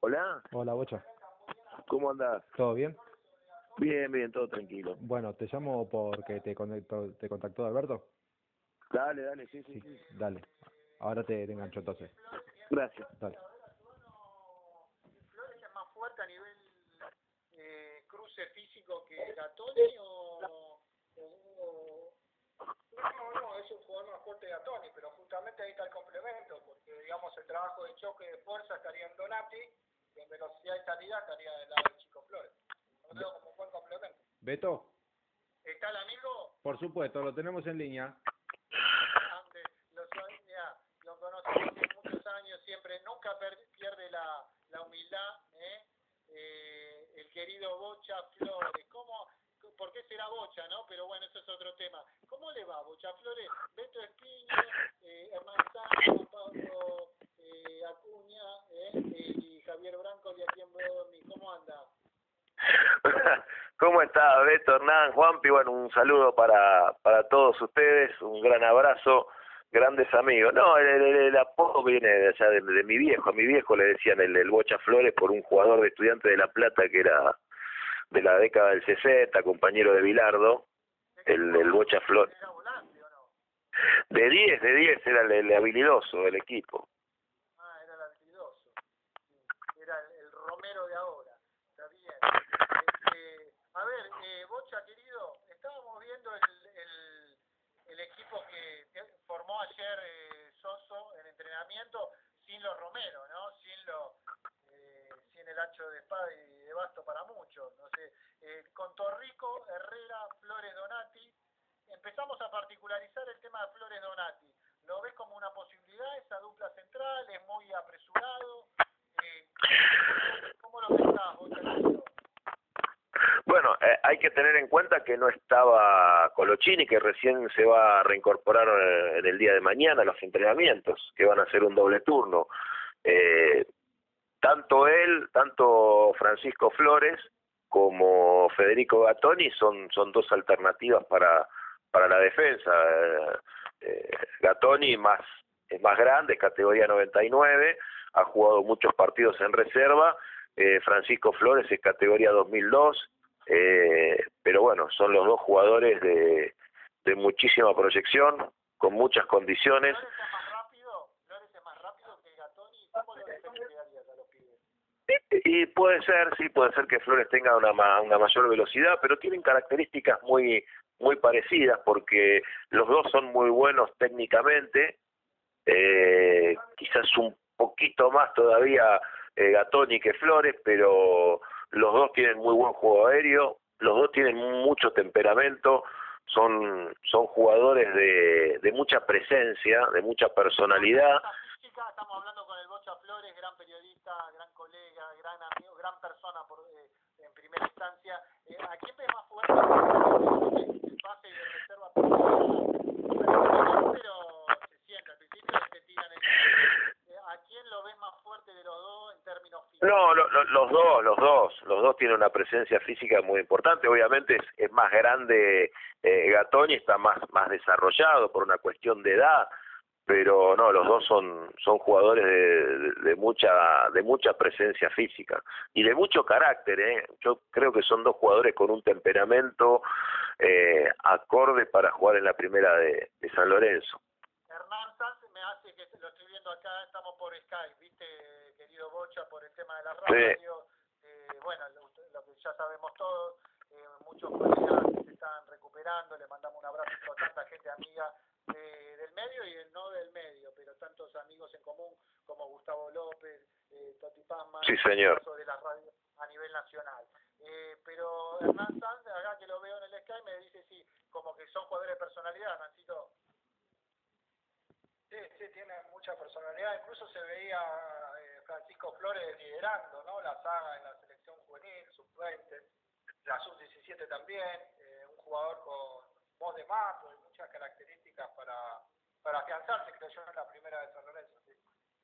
Hola, Hola, Bocha. ¿cómo andás? ¿Todo bien? Bien, bien, todo tranquilo. Bueno, te llamo porque te contactó, te contactó Alberto. Dale, dale, sí, sí, Sí, sí. dale. Ahora te, te engancho entonces. Gracias. Dale. ¿Flores es más fuerte a nivel eh, cruce físico que Gatoni o- No, es un jugador más fuerte que Gatoni, pero justamente ahí está el complemento, porque digamos el trabajo de choque de fuerza estaría en Donati y en velocidad y salida estaría del lado del Chico Flores. Lo como buen complemento. Beto, ¿Está el amigo? por supuesto, lo tenemos en línea. Ande, lo, mirá, lo hace muchos años, siempre, nunca pierde la, la humildad, ¿eh? Eh, el querido Bocha Flores. ¿Cómo, ¿Por qué será Bocha, no? Pero bueno, eso es otro tema. ¿Cómo le va, Bocha Flores? Beto Espiño, eh, Hernán Pablo eh, Acuña ¿eh? y Javier Branco y aquí en. ¿Cómo anda? ¿Cómo está Beto, Hernán, Juanpi? Bueno, un saludo para, para todos ustedes, un gran abrazo, grandes amigos. No, el, el, el apodo viene de allá de, de mi viejo. A mi viejo le decían el, el Bocha Flores por un jugador de estudiante de La Plata que era de la década del 60, compañero de Bilardo, el, el Bocha Flores. ¿Era volante o no? De 10, de 10 era el, habilidoso del equipo. Ah, era el habilidoso. Era el, el Romero de ahora. Está bien. Este, a ver, eh, Bocha, querido, estábamos viendo el, el, equipo que formó ayer eh, Soso en entrenamiento sin los Romero, ¿no? Sin lo, sin el ancho de espada y de basto para muchos. No sé, eh, con Torrico, Herrera, Flores Donati. Empezamos a particularizar el tema de Flores Donati. ¿Lo ves como una posibilidad esa dupla central? ¿Es muy apresurado? Eh, ¿Cómo lo pensás, vos? Bueno, eh, hay que tener en cuenta que no estaba Colochini, que recién se va a reincorporar eh, en el día de mañana a los entrenamientos, que van a ser un doble turno. Eh, tanto él, tanto Francisco Flores como Federico Gattoni son, son dos alternativas para, para la defensa. Eh, eh, Gattoni más, es más grande, categoría 99, ha jugado muchos partidos en reserva. Eh, Francisco Flores es categoría 2002, eh, pero bueno, son los dos jugadores de, de muchísima proyección, con muchas condiciones. ¿Flores es más rápido? ¿Flores es más rápido que Gatoni? ¿Cómo lo defenderías a los pibes? Y puede ser, sí, puede ser que Flores tenga una, ma- una mayor velocidad, pero tienen características muy muy parecidas porque los dos son muy buenos técnicamente, eh, quizás un poquito más todavía eh, Gatoni que Flores, pero los dos tienen muy buen juego aéreo, los dos tienen mucho temperamento, son son jugadores de, de mucha presencia, de mucha personalidad. Gran periodista, gran colega, gran amigo, gran persona por, eh, en primera instancia. Eh, ¿A quién ves más fuerte? El pase de reserva pero eh, ¿A quién lo ves más fuerte de los dos en términos físicos? No, lo- lo- los dos, los dos, los dos tienen una presencia física muy importante. Obviamente es, es más grande eh, Gatoni, está más más desarrollado por una cuestión de edad, pero no, los dos son son jugadores de, de- de mucha de mucha presencia física y de mucho carácter. ¿eh? Yo creo que son dos jugadores con un temperamento eh, acorde para jugar en la primera de, de San Lorenzo. Hernán Sanz me hace que lo estoy viendo acá, estamos por Skype, viste, querido Bocha, por el tema de la radio. Eh, bueno, lo, lo que ya sabemos todos, eh, muchos colegas que se están recuperando, le mandamos un abrazo a tanta gente amiga de- del medio y el no del medio, pero tantos amigos en común como Gustavo López, eh, Toti Pazman, Sí, señor. de la radio a nivel nacional. Eh, pero Hernán Sanz, acá que lo veo en el Skype, me dice sí, como que son jugadores de personalidad, Hernancito. Sí, sí, tiene mucha personalidad. Incluso se veía eh, Francisco Flores liderando ¿no? la saga en la selección juvenil, sub-20, la sub-17 también. eh, un jugador con voz de mato y muchas características para, para afianzarse, creo yo, en la primera de San Lorenzo. Sí.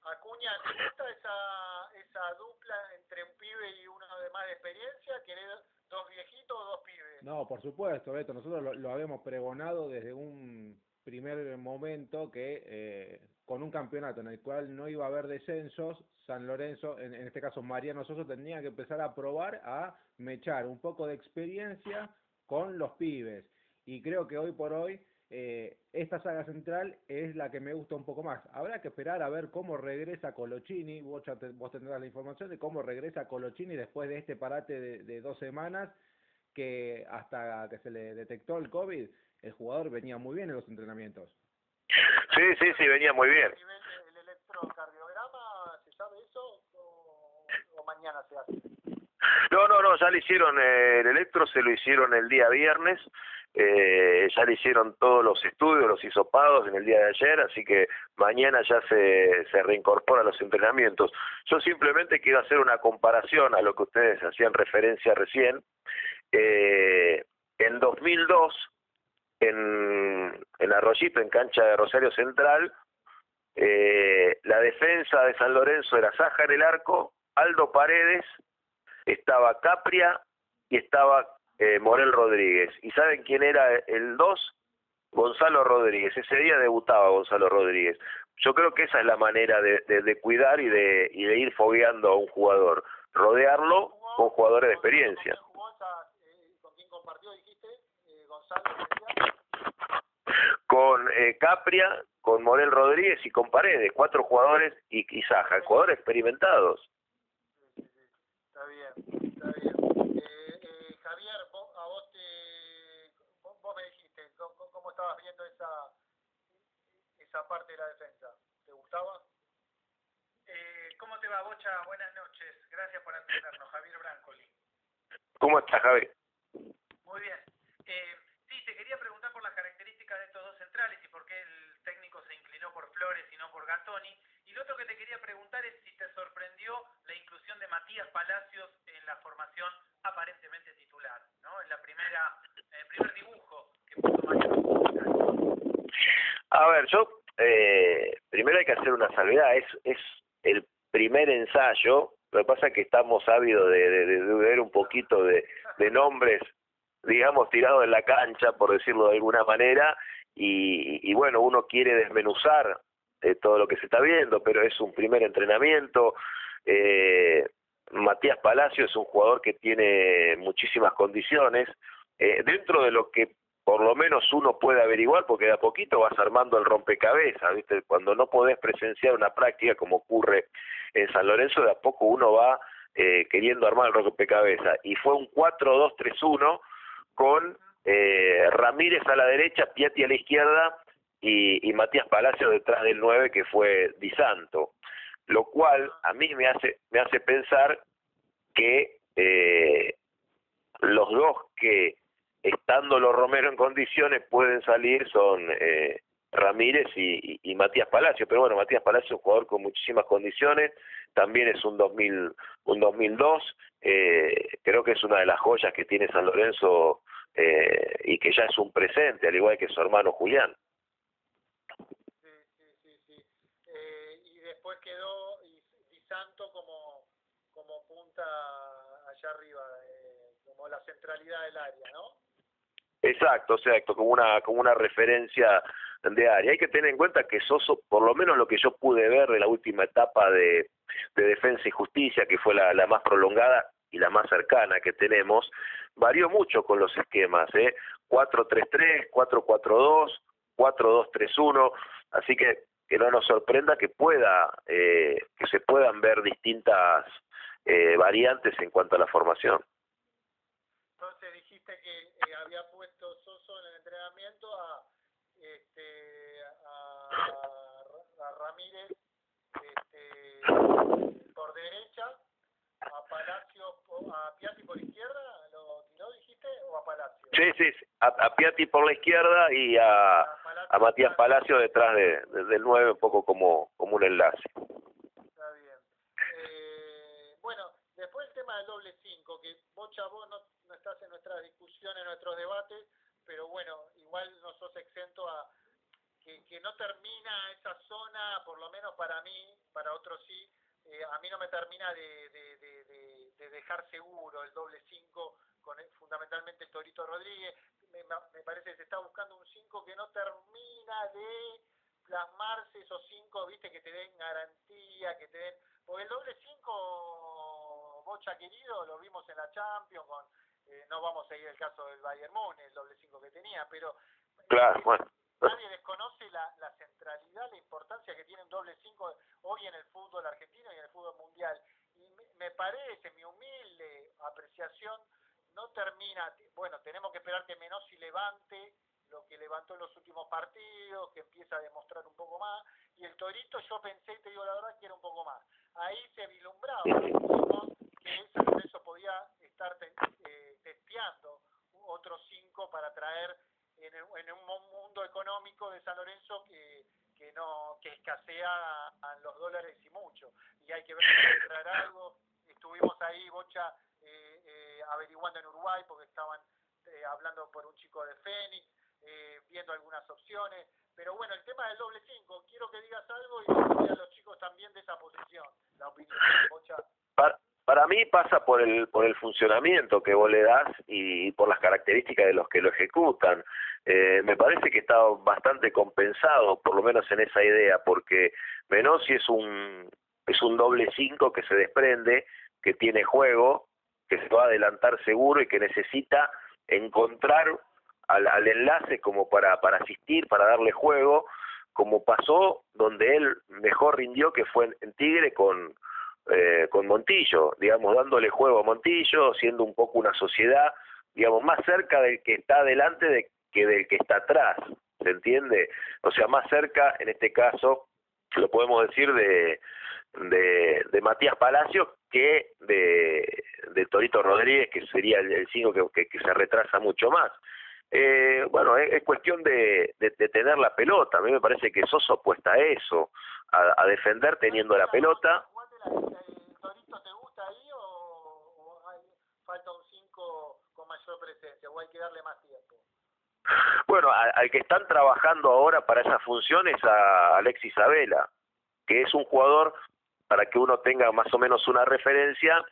Acuña, ¿te gusta esa, esa dupla entre un pibe y uno de más de experiencia? ¿Querés dos viejitos o dos pibes? No, por supuesto, Beto. Nosotros lo, lo habíamos pregonado desde un primer momento que eh, con un campeonato en el cual no iba a haber descensos, San Lorenzo, en, en este caso Mariano Soso, tenía que empezar a probar a mechar un poco de experiencia con los pibes. Y creo que hoy por hoy eh, esta saga central es la que me gusta un poco más. Habrá que esperar a ver cómo regresa Colochini, vos, tendrás la información de cómo regresa Colochini después de este parate de dos semanas que hasta que se le detectó el COVID, el jugador venía muy bien en los entrenamientos. Sí, sí, sí, venía muy bien. ¿El electrocardiograma, se sabe eso o, mañana se hace? No, no, no, ya le hicieron eh, el electro, se lo hicieron el día viernes, eh, ya le hicieron todos los estudios, los hisopados en el día de ayer, así que mañana ya se, se reincorpora a los entrenamientos. Yo simplemente quiero hacer una comparación a lo que ustedes hacían referencia recién. Eh, en 2002, en, en Arroyito, en cancha de Rosario Central, eh, la defensa de San Lorenzo era Saja en el arco, Aldo Paredes, estaba Capria y estaba eh, Morel Rodríguez. ¿Y saben quién era el 2? Gonzalo Rodríguez. Ese día debutaba Gonzalo Rodríguez. Yo creo que esa es la manera de, de, cuidar y de, y de ir fogueando a un jugador. Rodearlo con jugadores de experiencia. ¿Con quién, jugó esa, eh, ¿con quién compartió, dijiste? Eh, Gonzalo. Con eh, Capria, con Morel Rodríguez y con Paredes. Cuatro jugadores y, y Saja. Jugadores experimentados. Sí. Está bien, está bien. Eh, eh, Javier, vos, a vos te, vos, vos me dijiste, ¿cómo, ¿cómo, estabas viendo esa esa parte de la defensa? ¿Te gustaba? Eh, ¿Cómo te va, Bocha? Buenas noches. Gracias por atendernos. Javier Brancoli. ¿Cómo estás, Javi? Muy bien. Eh, te quería preguntar por las características de estos dos centrales y por qué el técnico se inclinó por Flores y no por Gattoni. Y lo otro que te quería preguntar es si te sorprendió la inclusión de Matías Palacios en la formación aparentemente titular, ¿no? En la primera, en el primer dibujo que puso Mariano. A ver, yo eh, primero hay que hacer una salvedad, es, es el primer ensayo, lo que pasa es que estamos ávidos de, ver un poquito de nombres, digamos, tirados en la cancha, por decirlo de alguna manera, y, y bueno, uno quiere desmenuzar eh, todo lo que se está viendo, pero es un primer entrenamiento. Eh, Matías Palacio es un jugador que tiene muchísimas condiciones, eh, dentro de lo que por lo menos uno puede averiguar, porque de a poquito vas armando el rompecabezas, ¿viste? Cuando no podés presenciar una práctica como ocurre en San Lorenzo, de a poco uno va eh, queriendo armar el rompecabezas. Y fue un 4-2-3-1 con eh, Ramírez a la derecha, Piatti a la izquierda y, Matías Palacio detrás del 9 que fue Di Santo. Lo cual a mí me hace, me hace pensar que eh, los dos que estando los Romero en condiciones pueden salir son eh, Ramírez y, y, y, Matías Palacio, pero bueno, Matías Palacio es un jugador con muchísimas condiciones, también es un 2000, un 2002, eh, creo que es una de las joyas que tiene San Lorenzo eh, y que ya es un presente, al igual que su hermano Julián. Sí, sí, sí, sí. Eh, y después quedó Di Santo como, como punta allá arriba, eh, como la centralidad del área, ¿no? Exacto, exacto, como una, como una referencia de área. Hay que tener en cuenta que Soso, por lo menos lo que yo pude ver de la última etapa de, de defensa y justicia, que fue la, la más prolongada y la más cercana que tenemos, varió mucho con los esquemas, ¿eh? 4-3-3, 4-4-2, 4-2-3-1, así que que no nos sorprenda que pueda, eh, que se puedan ver distintas eh, variantes en cuanto a la formación. Entonces dijiste que eh, había puesto Soso en el entrenamiento a este a, a Ramírez este, por derecha, a Palacio, a Piatti por izquierda, ¿lo tiró dijiste o a Palacio? Sí, sí, a, a Piatti por la izquierda y a, a, a Matías Palacio detrás de, de, del 9 un poco como, como un enlace. Está bien. Eh, bueno, después el tema del doble 5, que Bocha, vos no, no estás en nuestras discusiones, en nuestros debates, pero bueno, igual no sos exento a que, que no termina esa zona, por lo menos para mí, para otros sí, eh, a mí no me termina de, de, de, de dejar seguro el doble 5 con el, fundamentalmente el Torito Rodríguez. me, parece que se está buscando un 5 que no termina de plasmarse esos 5, viste, que te den garantía, que te den... Porque el doble 5, Bocha querido, lo vimos en la Champions, con, eh, no vamos a ir el caso del Bayern Múnich, el doble 5 que tenía, pero... Claro. Nadie desconoce la, la centralidad, la importancia que tiene un doble 5 hoy en el fútbol argentino y en el fútbol mundial. Y me, parece, mi humilde apreciación, no termina, bueno, tenemos que esperar que Menossi levante lo que levantó en los últimos partidos, que empieza a demostrar un poco más, y el Torito yo pensé, te digo la verdad, que era un poco más. Ahí se vislumbraba que San Lorenzo podía estar eh, testeando otros cinco para traer en, en, un mundo económico de San Lorenzo que, que no que escasea los dólares y mucho y hay que ver traer algo estuvimos ahí Bocha eh, eh, averiguando en Uruguay porque estaban eh, hablando por un chico de Fénix eh, viendo algunas opciones. Pero bueno, el tema del doble 5, quiero que digas algo y a los chicos también de esa posición, la opinión. Para, para mí pasa por el, por el funcionamiento que vos le das y por las características de los que lo ejecutan. Eh, me parece que está bastante compensado, por lo menos en esa idea, porque Menossi es un, es un doble 5 que se desprende, que tiene juego, que se va a adelantar seguro y que necesita encontrar al, enlace como para, para asistir, para darle juego, como pasó donde él mejor rindió, que fue en, Tigre con, eh, con Montillo, digamos, dándole juego a Montillo, siendo un poco una sociedad, digamos, más cerca del que está adelante de, que del que está atrás, ¿se entiende? O sea, más cerca, en este caso, lo podemos decir de, de, de Matías Palacios que de, de Torito Rodríguez, que sería el 5 que, que, se retrasa mucho más. Eh, bueno, es, cuestión de, de, tener la pelota. A mí me parece que Soso apuesta a eso, a, a defender teniendo la pelota. ¿Torito te gusta ahí o, falta un 5 con mayor presencia o hay que darle más tiempo? Bueno, al que están trabajando ahora para esa función es a Alexis Abela, que es un jugador, para que uno tenga más o menos una referencia,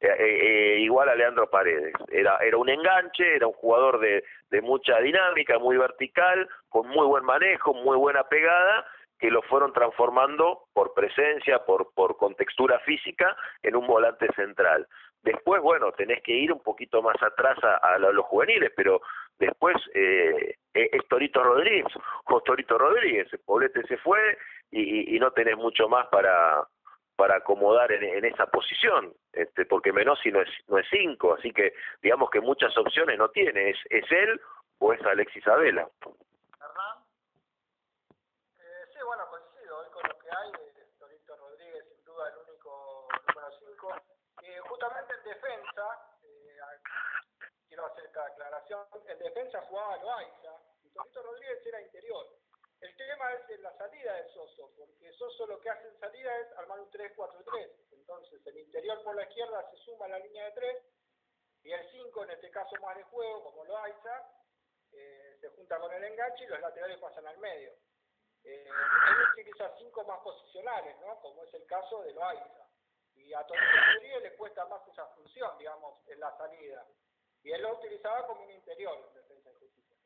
eh, eh, igual a Leandro Paredes. Era, era un enganche, era un jugador de, de mucha dinámica, muy vertical, con muy buen manejo, muy buena pegada, que lo fueron transformando por presencia, por, por contextura física, en un volante central. Después, bueno, tenés que ir un poquito más atrás a, los juveniles, pero después eh, es Torito Rodríguez, o Torito Rodríguez, el Poblete se fue y, y no tenés mucho más para, para acomodar en, en, esa posición, este, porque Menossi no es no es cinco, así que digamos que muchas opciones no tiene, es, es él o es Alexis Abela. Hernán, eh, sí, bueno, coincido hoy con lo que hay, de Torito Rodríguez sin duda el único número cinco, eh, justamente en defensa, eh, quiero hacer esta aclaración, en defensa jugaba Loaiza y Torito Rodríguez era interior. El tema es en la salida de Soso, porque Soso lo que hace en salida es armar un 3-4-3. Entonces, el interior por la izquierda se suma a la línea de 3 y el 5, en este caso más de juego, como lo Aiza, eh, se junta con el enganche y los laterales pasan al medio. Eh, él utiliza 5 más posicionales, ¿no? como es el caso de Loaiza. Y a Rodríguez le cuesta más esa función, digamos, en la salida. Y él lo utilizaba como un interior en defensa de justicia.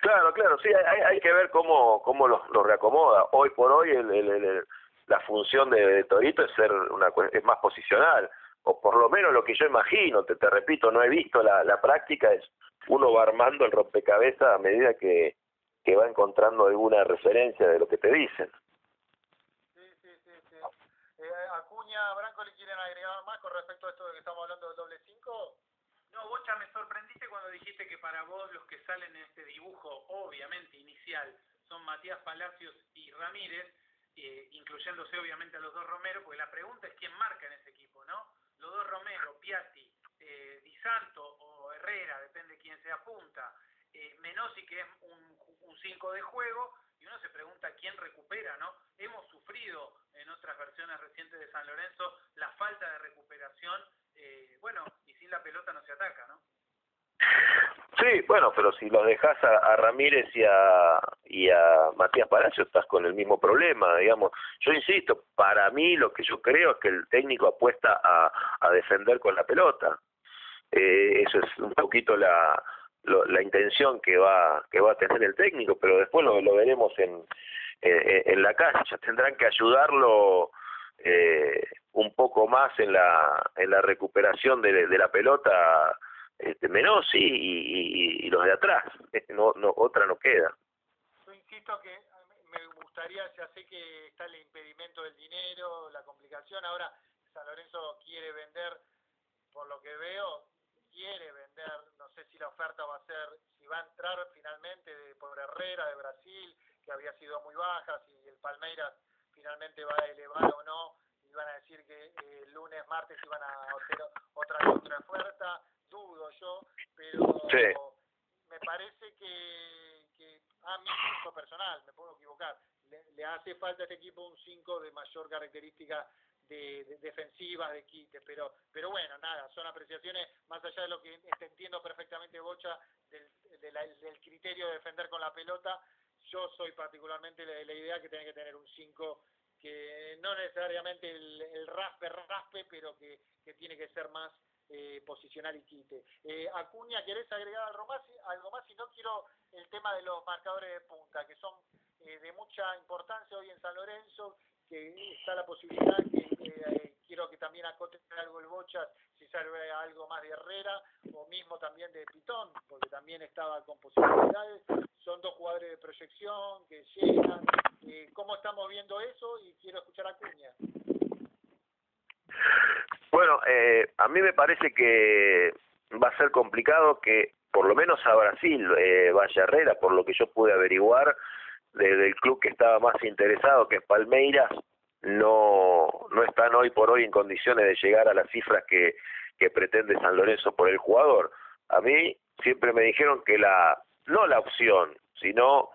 Claro, claro, sí, hay, hay que ver cómo, cómo lo, lo reacomoda. Hoy por hoy el, el, el, la función de, de, Torito es ser una es más posicional, o por lo menos lo que yo imagino, te, te repito, no he visto la, la práctica, es uno va armando el rompecabezas a medida que, que va encontrando alguna referencia de lo que te dicen. Sí, sí, sí, sí. Eh, Branco, ¿le quieren agregar más con respecto a esto de que estamos hablando del doble 5? No, Bocha, me sorprendiste cuando dijiste que para vos los que salen en este dibujo, obviamente inicial, son Matías Palacios y Ramírez, eh, incluyéndose obviamente a los dos Romero, porque la pregunta es quién marca en ese equipo, ¿no? Los dos Romero, Piatti, eh, Di Santo o Herrera, depende quién sea punta, eh, Menossi, que es un 5 de juego, y uno se pregunta quién recupera, ¿no? Hemos sufrido en otras versiones recientes de San Lorenzo la falta de recuperación, eh, bueno, y sin la pelota no se ataca, ¿no? Sí, bueno, pero si los dejas a, a, Ramírez y a, y a Matías Palacio, estás con el mismo problema, digamos. Yo insisto, para mí lo que yo creo es que el técnico apuesta a, a defender con la pelota. Eh, eso es un poquito la, la intención que va que va a tener el técnico, pero después lo, lo veremos en, en, la cancha. Tendrán que ayudarlo eh, un poco más en la en la recuperación de, de la pelota este, Menossi y, y, los de atrás. No, no otra no queda. Yo insisto que me gustaría, ya sé que está el impedimento del dinero, la complicación. Ahora San Lorenzo quiere vender, por lo que veo, quiere vender, no sé si la oferta va a ser, si va a entrar finalmente de, por Herrera de Brasil, que había sido muy baja, si el Palmeiras finalmente va a elevar o no, y van a decir que eh, el lunes, martes iban a hacer otra otra oferta, dudo yo, pero me parece que, que a mi gusto personal, me puedo equivocar, le, le hace falta a este equipo un 5 de mayor característica de, defensivas, de quite, pero, pero bueno, nada, son apreciaciones, más allá de lo que entiendo perfectamente Bocha, del, del criterio de defender con la pelota, yo soy particularmente de la idea que tiene que tener un 5 que no necesariamente el, raspe raspe, pero que, que tiene que ser más eh, posicional y quite. Eh, Acuña, ¿querés agregar algo más? algo más? Si no, quiero el tema de los marcadores de punta, que son eh, de mucha importancia hoy en San Lorenzo, que está la posibilidad que eh, quiero que también acote algo el Bochas si sale algo más de Herrera o mismo también de Pitón porque también estaba con posibilidades. Son dos jugadores de proyección que llegan. Eh, cómo estamos viendo eso y quiero escuchar a Cuña. Bueno eh, a mí me parece que va a ser complicado que por lo menos a Brasil eh, vaya Herrera por lo que yo pude averiguar del club que estaba más interesado, que es Palmeiras, no, no están hoy por hoy en condiciones de llegar a las cifras que, que pretende San Lorenzo por el jugador. A mí siempre me dijeron que la, no la opción, sino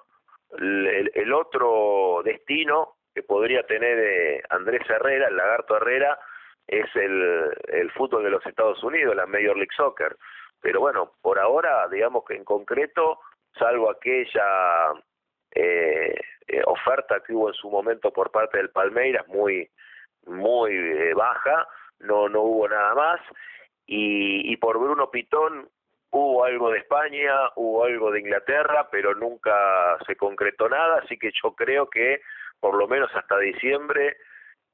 el, el otro destino que podría tener eh, Andrés Herrera, el lagarto Herrera, es el, el fútbol de los Estados Unidos, la Major League Soccer. Pero bueno, por ahora, digamos que en concreto, salvo aquella eh, oferta que hubo en su momento por parte del Palmeiras muy muy eh, baja no no hubo nada más y, y por Bruno Pitón hubo algo de España hubo algo de Inglaterra pero nunca se concretó nada así que yo creo que por lo menos hasta diciembre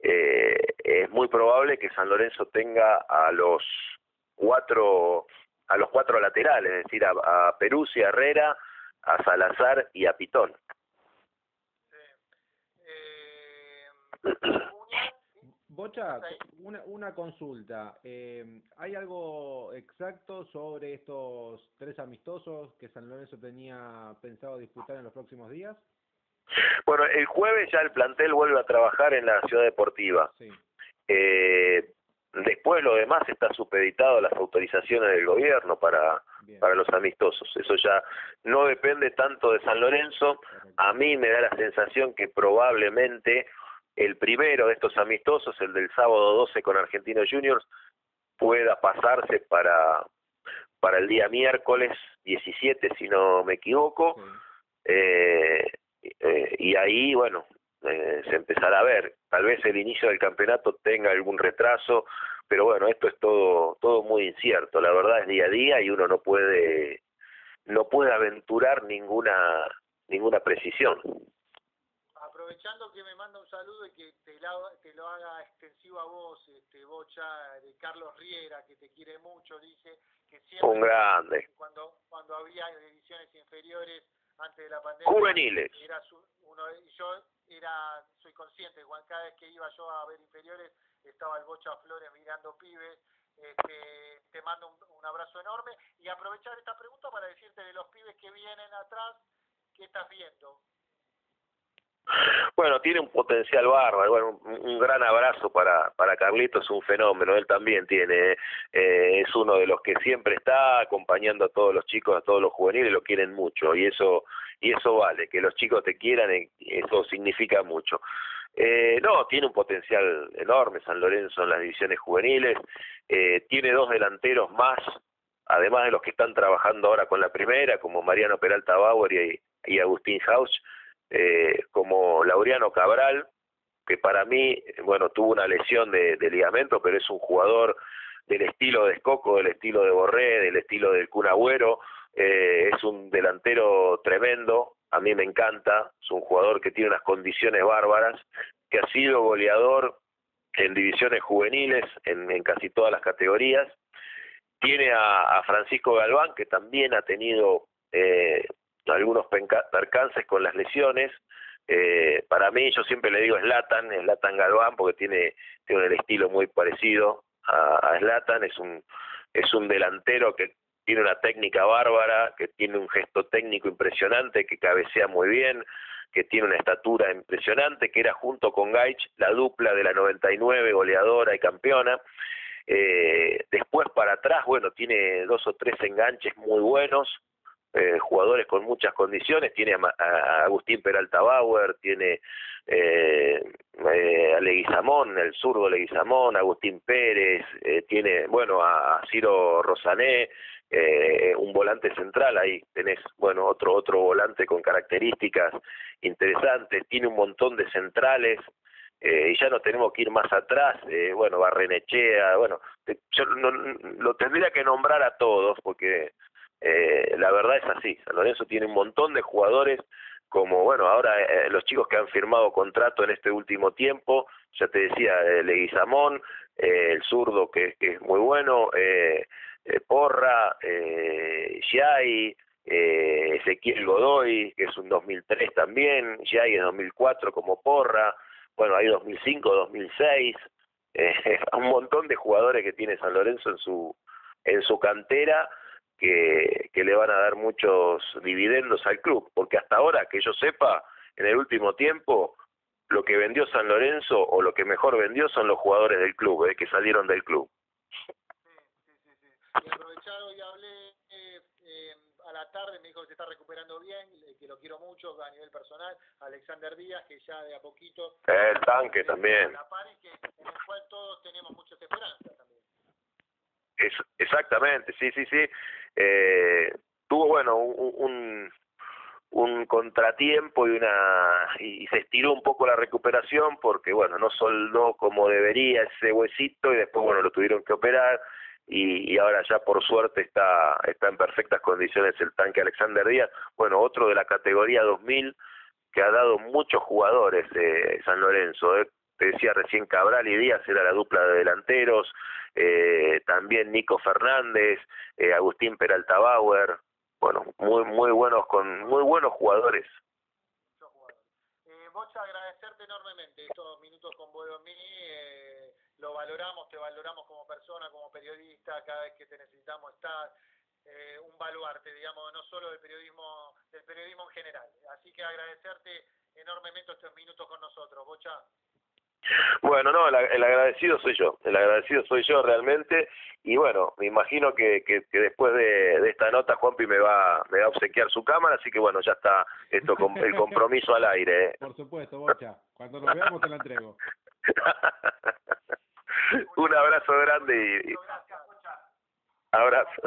eh, es muy probable que San Lorenzo tenga a los cuatro a los cuatro laterales es decir a, a Peruzzi, a Herrera a Salazar y a Pitón. Bocha, una, una consulta. Eh, ¿Hay algo exacto sobre estos tres amistosos que San Lorenzo tenía pensado disputar en los próximos días? Bueno, el jueves ya el plantel vuelve a trabajar en la ciudad deportiva. Sí. Eh, Después lo demás está supeditado a las autorizaciones del gobierno para, para los amistosos. Eso ya no depende tanto de San Lorenzo. A mí me da la sensación que probablemente el primero de estos amistosos, el del sábado 12 con Argentinos Juniors, pueda pasarse para, para el día miércoles 17, si no me equivoco. Eh, eh, y ahí, bueno, eh, se empezará a ver. Tal vez el inicio del campeonato tenga algún retraso, pero bueno, esto es todo todo muy incierto. La verdad es día a día y uno no puede no puede aventurar ninguna ninguna precisión. Aprovechando que me manda un saludo y que te lo, te lo haga extensivo a vos, este Bocha, de Carlos Riera, que te quiere mucho, dice que siempre un grande. cuando cuando había ediciones inferiores antes de la pandemia juveniles era uno y yo era soy consciente cada vez que iba yo a ver inferiores estaba el Bocha Flores mirando pibes este, te mando un, abrazo enorme y aprovechar esta pregunta para decirte de los pibes que vienen atrás qué estás viendo bueno, tiene un potencial bárbaro, bueno, un, gran abrazo para, para Carlitos, un fenómeno, él también tiene, eh, es uno de los que siempre está acompañando a todos los chicos, a todos los juveniles, lo quieren mucho y eso, y eso vale, que los chicos te quieran, eh, eso significa mucho. Eh, no, tiene un potencial enorme San Lorenzo en las divisiones juveniles, eh, tiene dos delanteros más, además de los que están trabajando ahora con la primera, como Mariano Peralta Bauer y, y Agustín Hausch, eh, como Laureano Cabral, que para mí, bueno, tuvo una lesión de, ligamento, pero es un jugador del estilo de Escoco, del estilo de Borré, del estilo del Kun eh, es un delantero tremendo, a mí me encanta, es un jugador que tiene unas condiciones bárbaras, que ha sido goleador en divisiones juveniles, en, casi todas las categorías. Tiene a, Francisco Galván, que también ha tenido eh, algunos percances con las lesiones. Eh, para mí, yo siempre le digo Slatan, Slatan Galván, porque tiene, tiene el estilo muy parecido a, Slatan, es un, es un delantero que tiene una técnica bárbara, que tiene un gesto técnico impresionante, que cabecea muy bien, que tiene una estatura impresionante, que era junto con Gaich la dupla de la 99 goleadora y campeona. Eh, después para atrás, bueno, tiene dos o tres enganches muy buenos, eh, jugadores con muchas condiciones, tiene a, Agustín Peralta Bauer, tiene eh, eh, a Leguizamón, el zurdo Leguizamón, Agustín Pérez, eh, tiene, bueno, a Ciro Rosané, eh, un volante central. Ahí tenés bueno otro otro volante con características interesantes. Tiene un montón de centrales eh, y ya no tenemos que ir más atrás eh, bueno Barrenechea bueno yo no, lo tendría que nombrar a todos porque eh, la verdad es así San Lorenzo tiene un montón de jugadores como bueno ahora eh, los chicos que han firmado contrato en este último tiempo ya te decía Leguizamón el zurdo que, que es muy bueno eh, eh, Porra, eh, Yai, eh, Ezequiel Godoy, que es un 2003 también, Yai es 2004 como Porra, bueno, hay 2005, 2006, eh, un montón de jugadores que tiene San Lorenzo en su en su cantera que, que le van a dar muchos dividendos al club, porque hasta ahora, que yo sepa, en el último tiempo, lo que vendió San Lorenzo o lo que mejor vendió son los jugadores del club, eh, que salieron del club y aprovechado y hablé eh, eh, a la tarde, me dijo que se está recuperando bien, que lo quiero mucho a nivel personal, Alexander Díaz, que ya de a poquito... El tanque también. La que, en el cual todos tenemos muchas esperanzas también. Es, exactamente, sí, sí, sí. Eh, tuvo, bueno, un, un, contratiempo y una y se estiró un poco la recuperación porque bueno no soldó como debería ese huesito y después bueno lo tuvieron que operar y, ahora ya por suerte está, está en perfectas condiciones el tanque Alexander Díaz, bueno, otro de la categoría 2000 que ha dado muchos jugadores eh, San Lorenzo, eh. Te decía recién Cabral y Díaz era la dupla de delanteros, eh, también Nico Fernández, eh, Agustín Peralta Bauer, bueno, muy muy buenos con muy buenos jugadores. Eh, Bocha, agradecerte enormemente estos minutos con vos eh, lo valoramos, te valoramos como persona, como periodista, cada vez que te necesitamos estar, eh, un baluarte, digamos, no solo del periodismo, del periodismo en general. Así que agradecerte enormemente estos minutos con nosotros, Bocha. Bueno, no, el, agradecido soy yo, el agradecido soy yo realmente y bueno, me imagino que, que, después de, de, esta nota Juanpi me va, me va a obsequiar su cámara, así que bueno, ya está esto con el compromiso al aire. ¿eh? Por supuesto, Bocha, cuando nos veamos te la entrego. Un abrazo grande y, abrazo.